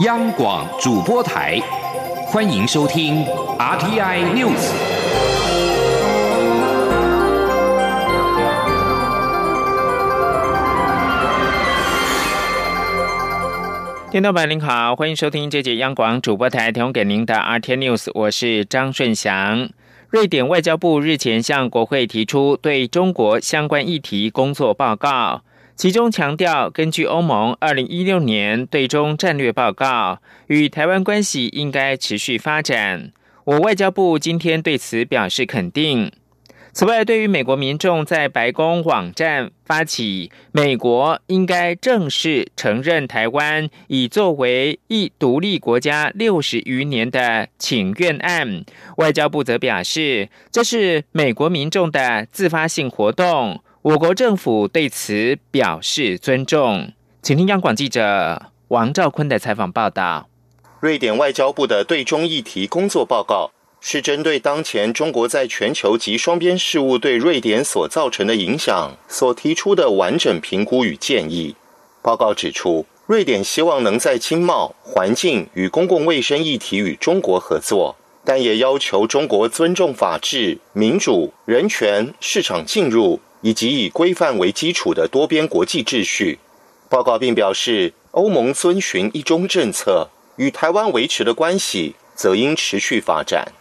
央广主播台，欢迎收听 RTI News。听众朋友您好，欢迎收听这节央广主播台提供给您的 RTI News，我是张顺祥。瑞典外交部日前向国会提出对中国相关议题工作报告。其中强调，根据欧盟二零一六年对中战略报告，与台湾关系应该持续发展。我外交部今天对此表示肯定。此外，对于美国民众在白宫网站发起“美国应该正式承认台湾已作为一独立国家六十余年”的请愿案，外交部则表示，这是美国民众的自发性活动。我国政府对此表示尊重，请听央广记者王兆坤的采访报道。瑞典外交部的对中议题工作报告是针对当前中国在全球及双边事务对瑞典所造成的影响所提出的完整评估与建议。报告指出，瑞典希望能在经贸、环境与公共卫生议题与中国合作，但也要求中国尊重法治、民主、人权、市场进入。以及以规范为基础的多边国际秩序。报告并表示，欧盟遵循一中政策，与台湾维持的关系则应持续发展。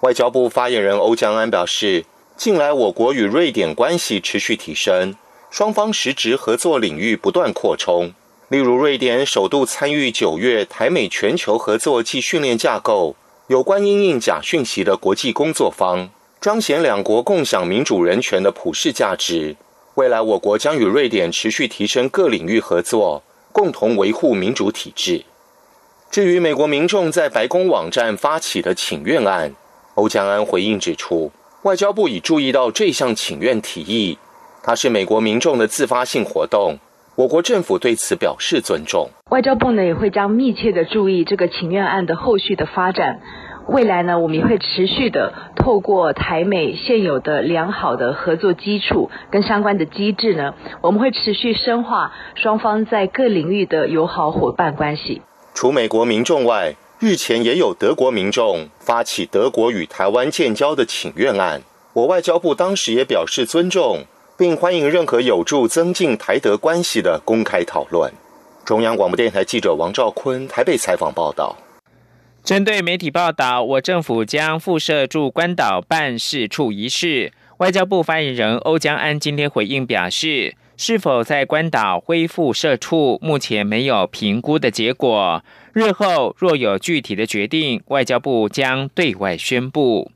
外交部发言人欧江安表示，近来我国与瑞典关系持续提升，双方实质合作领域不断扩充。例如，瑞典首度参与九月台美全球合作暨训练架构有关因应假讯息的国际工作方。彰显两国共享民主人权的普世价值。未来，我国将与瑞典持续提升各领域合作，共同维护民主体制。至于美国民众在白宫网站发起的请愿案，欧江安回应指出，外交部已注意到这项请愿提议，它是美国民众的自发性活动，我国政府对此表示尊重。外交部呢也会将密切的注意这个请愿案的后续的发展。未来呢，我们也会持续的透过台美现有的良好的合作基础跟相关的机制呢，我们会持续深化双方在各领域的友好伙伴关系。除美国民众外，日前也有德国民众发起德国与台湾建交的请愿案，我外交部当时也表示尊重，并欢迎任何有助增进台德关系的公开讨论。中央广播电台记者王兆坤台北采访报道。针对媒体报道，我政府将复设驻关岛办事处一事，外交部发言人欧江安今天回应表示，是否在关岛恢复设处，目前没有评估的结果，日后若有具体的决定，外交部将对外宣布。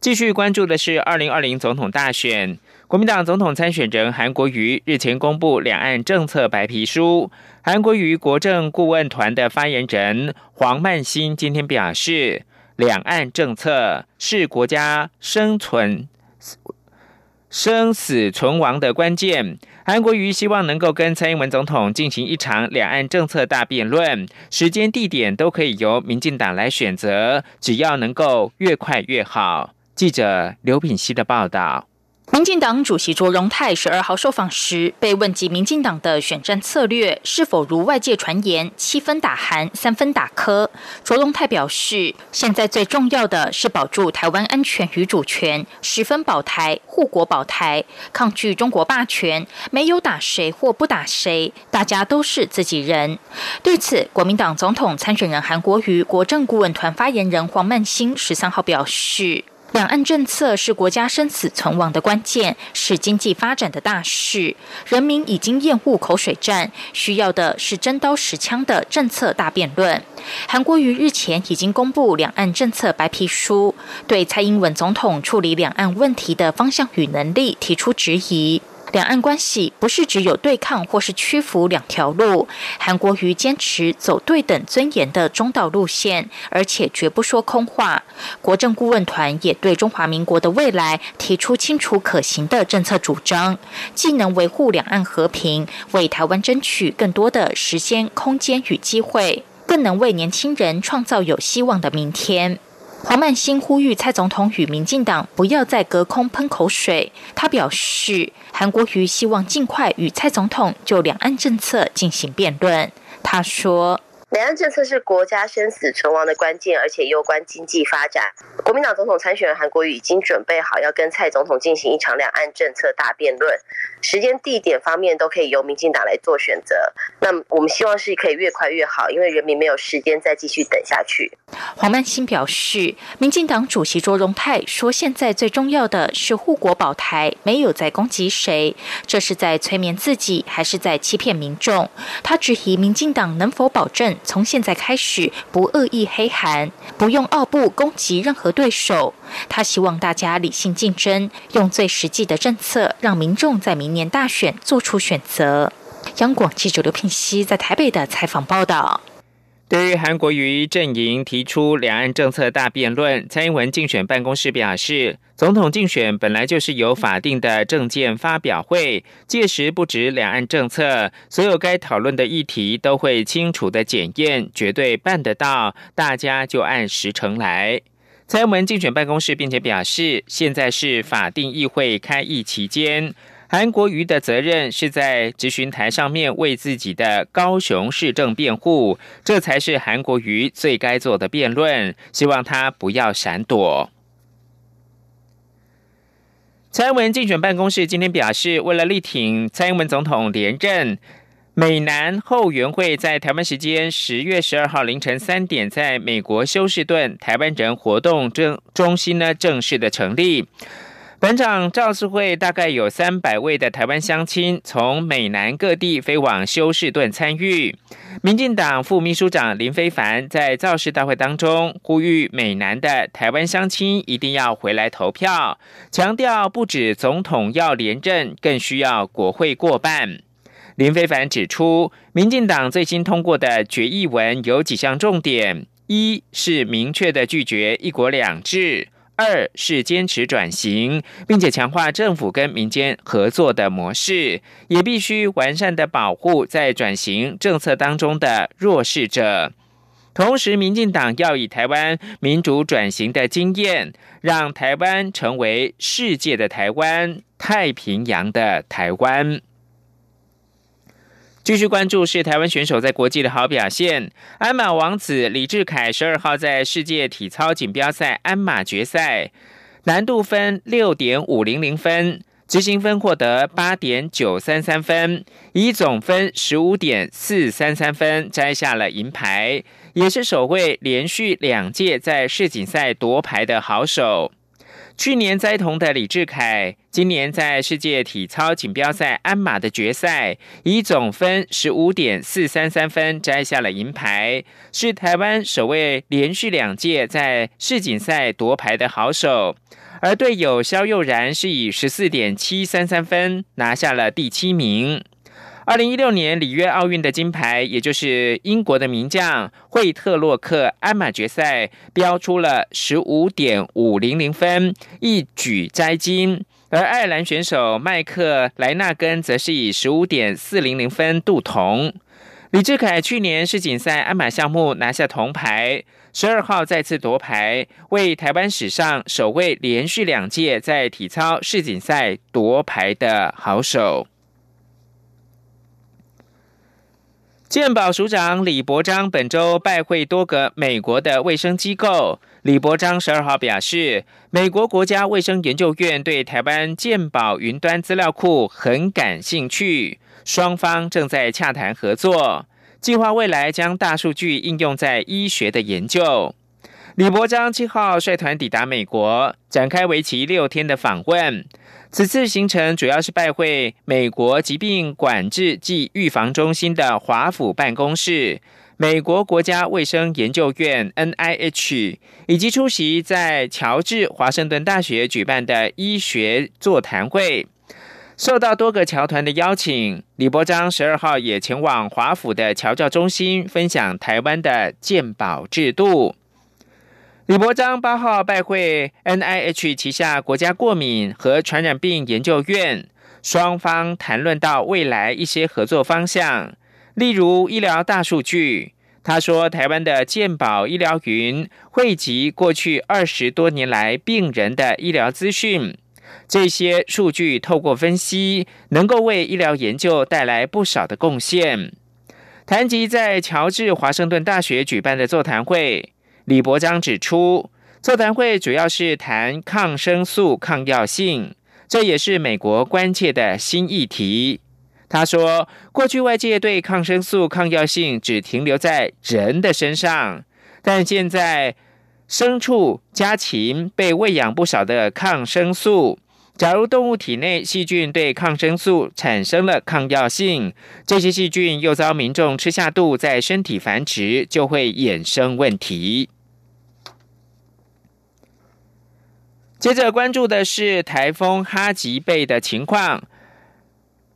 继续关注的是二零二零总统大选。国民党总统参选人韩国瑜日前公布两岸政策白皮书。韩国瑜国政顾问团的发言人黄曼新今天表示，两岸政策是国家生存生死存亡的关键。韩国瑜希望能够跟蔡英文总统进行一场两岸政策大辩论，时间地点都可以由民进党来选择，只要能够越快越好。记者刘品希的报道。民进党主席卓荣泰十二号受访时，被问及民进党的选战策略是否如外界传言七分打韩、三分打科，卓荣泰表示，现在最重要的是保住台湾安全与主权，十分保台、护国保台，抗拒中国霸权，没有打谁或不打谁，大家都是自己人。对此，国民党总统参选人韩国瑜国政顾问团发言人黄曼兴十三号表示。两岸政策是国家生死存亡的关键，是经济发展的大事。人民已经厌恶口水战，需要的是真刀实枪的政策大辩论。韩国瑜日前已经公布两岸政策白皮书，对蔡英文总统处理两岸问题的方向与能力提出质疑。两岸关系不是只有对抗或是屈服两条路，韩国瑜坚持走对等尊严的中道路线，而且绝不说空话。国政顾问团也对中华民国的未来提出清楚可行的政策主张，既能维护两岸和平，为台湾争取更多的时间、空间与机会，更能为年轻人创造有希望的明天。黄曼新呼吁蔡总统与民进党不要再隔空喷口水。他表示，韩国瑜希望尽快与蔡总统就两岸政策进行辩论。他说：“两岸政策是国家生死存亡的关键，而且攸关经济发展。国民党总统参选人韩国瑜已经准备好要跟蔡总统进行一场两岸政策大辩论，时间、地点方面都可以由民进党来做选择。那我们希望是可以越快越好，因为人民没有时间再继续等下去。黄曼新表示，民进党主席卓荣泰说，现在最重要的是护国保台，没有在攻击谁，这是在催眠自己，还是在欺骗民众？他质疑民进党能否保证从现在开始不恶意黑韩，不用傲步攻击任何对手。他希望大家理性竞争，用最实际的政策，让民众在明年大选做出选择。央广记者刘聘熙在台北的采访报道。对于韩国瑜阵营提出两岸政策大辩论，蔡英文竞选办公室表示，总统竞选本来就是有法定的政见发表会，届时不止两岸政策，所有该讨论的议题都会清楚的检验，绝对办得到，大家就按时程来。蔡英文竞选办公室并且表示，现在是法定议会开议期间。韩国瑜的责任是在执询台上面为自己的高雄市政辩护，这才是韩国瑜最该做的辩论。希望他不要闪躲。蔡英文竞选办公室今天表示，为了力挺蔡英文总统连任，美南后援会在台湾时间十月十二号凌晨三点，在美国休士顿台湾人活动中中心呢正式的成立。本场造势会大概有三百位的台湾乡亲从美南各地飞往休士顿参与。民进党副秘书长林非凡在造势大会当中呼吁美南的台湾乡亲一定要回来投票，强调不止总统要连任，更需要国会过半。林非凡指出，民进党最新通过的决议文有几项重点：一是明确的拒绝一国两制。二是坚持转型，并且强化政府跟民间合作的模式，也必须完善的保护在转型政策当中的弱势者。同时，民进党要以台湾民主转型的经验，让台湾成为世界的台湾，太平洋的台湾。继续关注是台湾选手在国际的好表现。鞍马王子李志凯十二号在世界体操锦标赛鞍马决赛，难度分六点五零零分，执行分获得八点九三三分，以总分十五点四三三分摘下了银牌，也是首位连续两届在世锦赛夺牌的好手。去年栽童的李志凯，今年在世界体操锦标赛鞍马的决赛，以总分十五点四三三分摘下了银牌，是台湾首位连续两届在世锦赛夺牌的好手。而队友肖佑然是以十四点七三三分拿下了第七名。二零一六年里约奥运的金牌，也就是英国的名将惠特洛克鞍马决赛，标出了十五点五零零分，一举摘金。而爱尔兰选手麦克莱纳根则是以十五点四零零分镀铜。李志凯去年世锦赛鞍马项目拿下铜牌，十二号再次夺牌，为台湾史上首位连续两届在体操世锦赛夺牌的好手。健保署长李伯章本周拜会多个美国的卫生机构。李伯章十二号表示，美国国家卫生研究院对台湾健保云端资料库很感兴趣，双方正在洽谈合作，计划未来将大数据应用在医学的研究。李伯章七号率团抵达美国，展开为期六天的访问。此次行程主要是拜会美国疾病管制暨预防中心的华府办公室、美国国家卫生研究院 （NIH） 以及出席在乔治华盛顿大学举办的医学座谈会。受到多个侨团的邀请，李伯章十二号也前往华府的侨教中心，分享台湾的健保制度。李伯章八号拜会 NIH 旗下国家过敏和传染病研究院，双方谈论到未来一些合作方向，例如医疗大数据。他说，台湾的健保医疗云汇集过去二十多年来病人的医疗资讯，这些数据透过分析，能够为医疗研究带来不少的贡献。谈及在乔治华盛顿大学举办的座谈会，李伯章指出，座谈会主要是谈抗生素抗药性，这也是美国关切的新议题。他说，过去外界对抗生素抗药性只停留在人的身上，但现在牲畜、家禽被喂养不少的抗生素。假如动物体内细菌对抗生素产生了抗药性，这些细菌又遭民众吃下肚，在身体繁殖，就会衍生问题。接着关注的是台风哈吉贝的情况。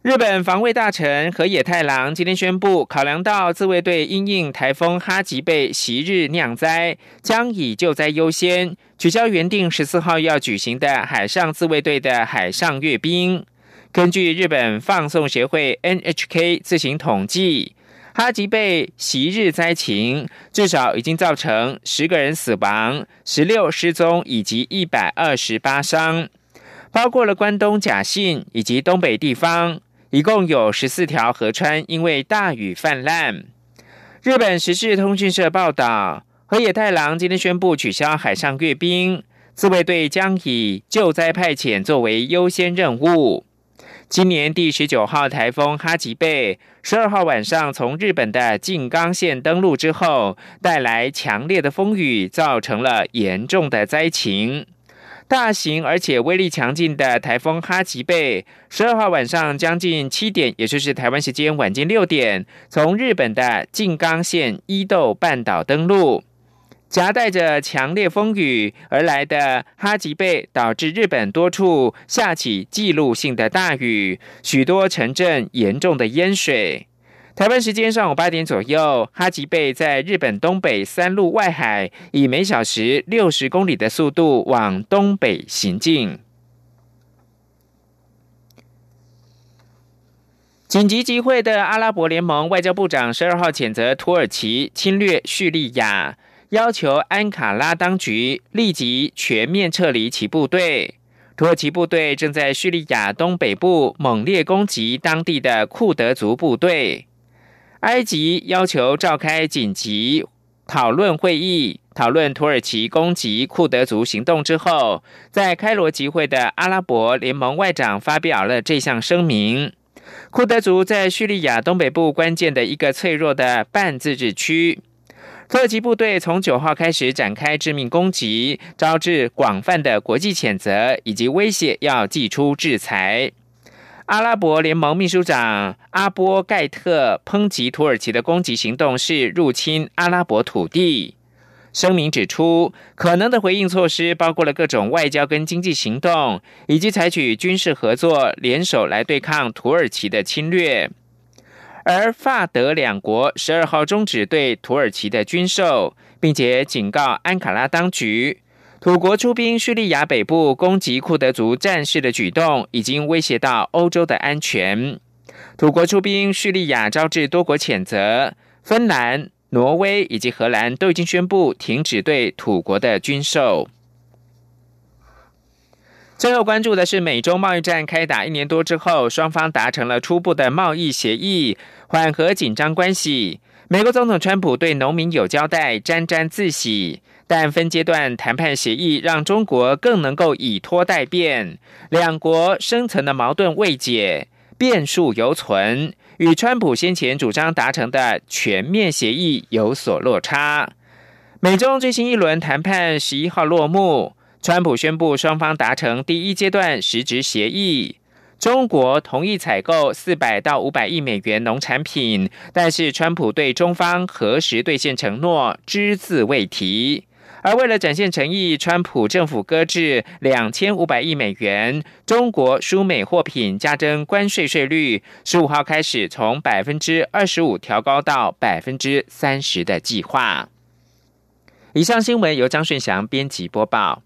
日本防卫大臣河野太郎今天宣布，考量到自卫队因应台风哈吉贝袭日酿灾，将以救灾优先，取消原定十四号要举行的海上自卫队的海上阅兵。根据日本放送协会 NHK 自行统计，哈吉贝袭日灾情至少已经造成十个人死亡、十六失踪以及一百二十八伤，包括了关东甲信以及东北地方。一共有十四条河川因为大雨泛滥。日本时事通讯社报道，河野太郎今天宣布取消海上阅兵，自卫队将以救灾派遣作为优先任务。今年第十九号台风哈吉贝，十二号晚上从日本的静冈县登陆之后，带来强烈的风雨，造成了严重的灾情。大型而且威力强劲的台风哈吉贝，十二号晚上将近七点，也就是台湾时间晚间六点，从日本的静冈县伊豆半岛登陆，夹带着强烈风雨而来的哈吉贝，导致日本多处下起记录性的大雨，许多城镇严重的淹水。台湾时间上午八点左右，哈吉贝在日本东北三路外海，以每小时六十公里的速度往东北行进。紧急集会的阿拉伯联盟外交部长十二号谴责土耳其侵略叙利亚，要求安卡拉当局立即全面撤离其部队。土耳其部队正在叙利亚东北部猛烈攻击当地的库德族部队。埃及要求召开紧急讨论会议，讨论土耳其攻击库德族行动之后，在开罗集会的阿拉伯联盟外长发表了这项声明。库德族在叙利亚东北部关键的一个脆弱的半自治区，土耳其部队从九号开始展开致命攻击，招致广泛的国际谴责以及威胁要祭出制裁。阿拉伯联盟秘书长阿波盖特抨击土耳其的攻击行动是入侵阿拉伯土地。声明指出，可能的回应措施包括了各种外交跟经济行动，以及采取军事合作联手来对抗土耳其的侵略。而法德两国十二号终止对土耳其的军售，并且警告安卡拉当局。土国出兵叙利亚北部攻击库德族战士的举动，已经威胁到欧洲的安全。土国出兵叙利亚招致多国谴责，芬兰、挪威以及荷兰都已经宣布停止对土国的军售。最后关注的是，美中贸易战开打一年多之后，双方达成了初步的贸易协议，缓和紧张关系。美国总统川普对农民有交代，沾沾自喜。但分阶段谈判协议让中国更能够以拖代变，两国深层的矛盾未解，变数犹存，与川普先前主张达成的全面协议有所落差。美中最新一轮谈判十一号落幕，川普宣布双方达成第一阶段实质协议，中国同意采购四百到五百亿美元农产品，但是川普对中方何时兑现承诺只字未提。而为了展现诚意，川普政府搁置两千五百亿美元中国输美货品加征关税税率，十五号开始从百分之二十五调高到百分之三十的计划。以上新闻由张顺祥编辑播报。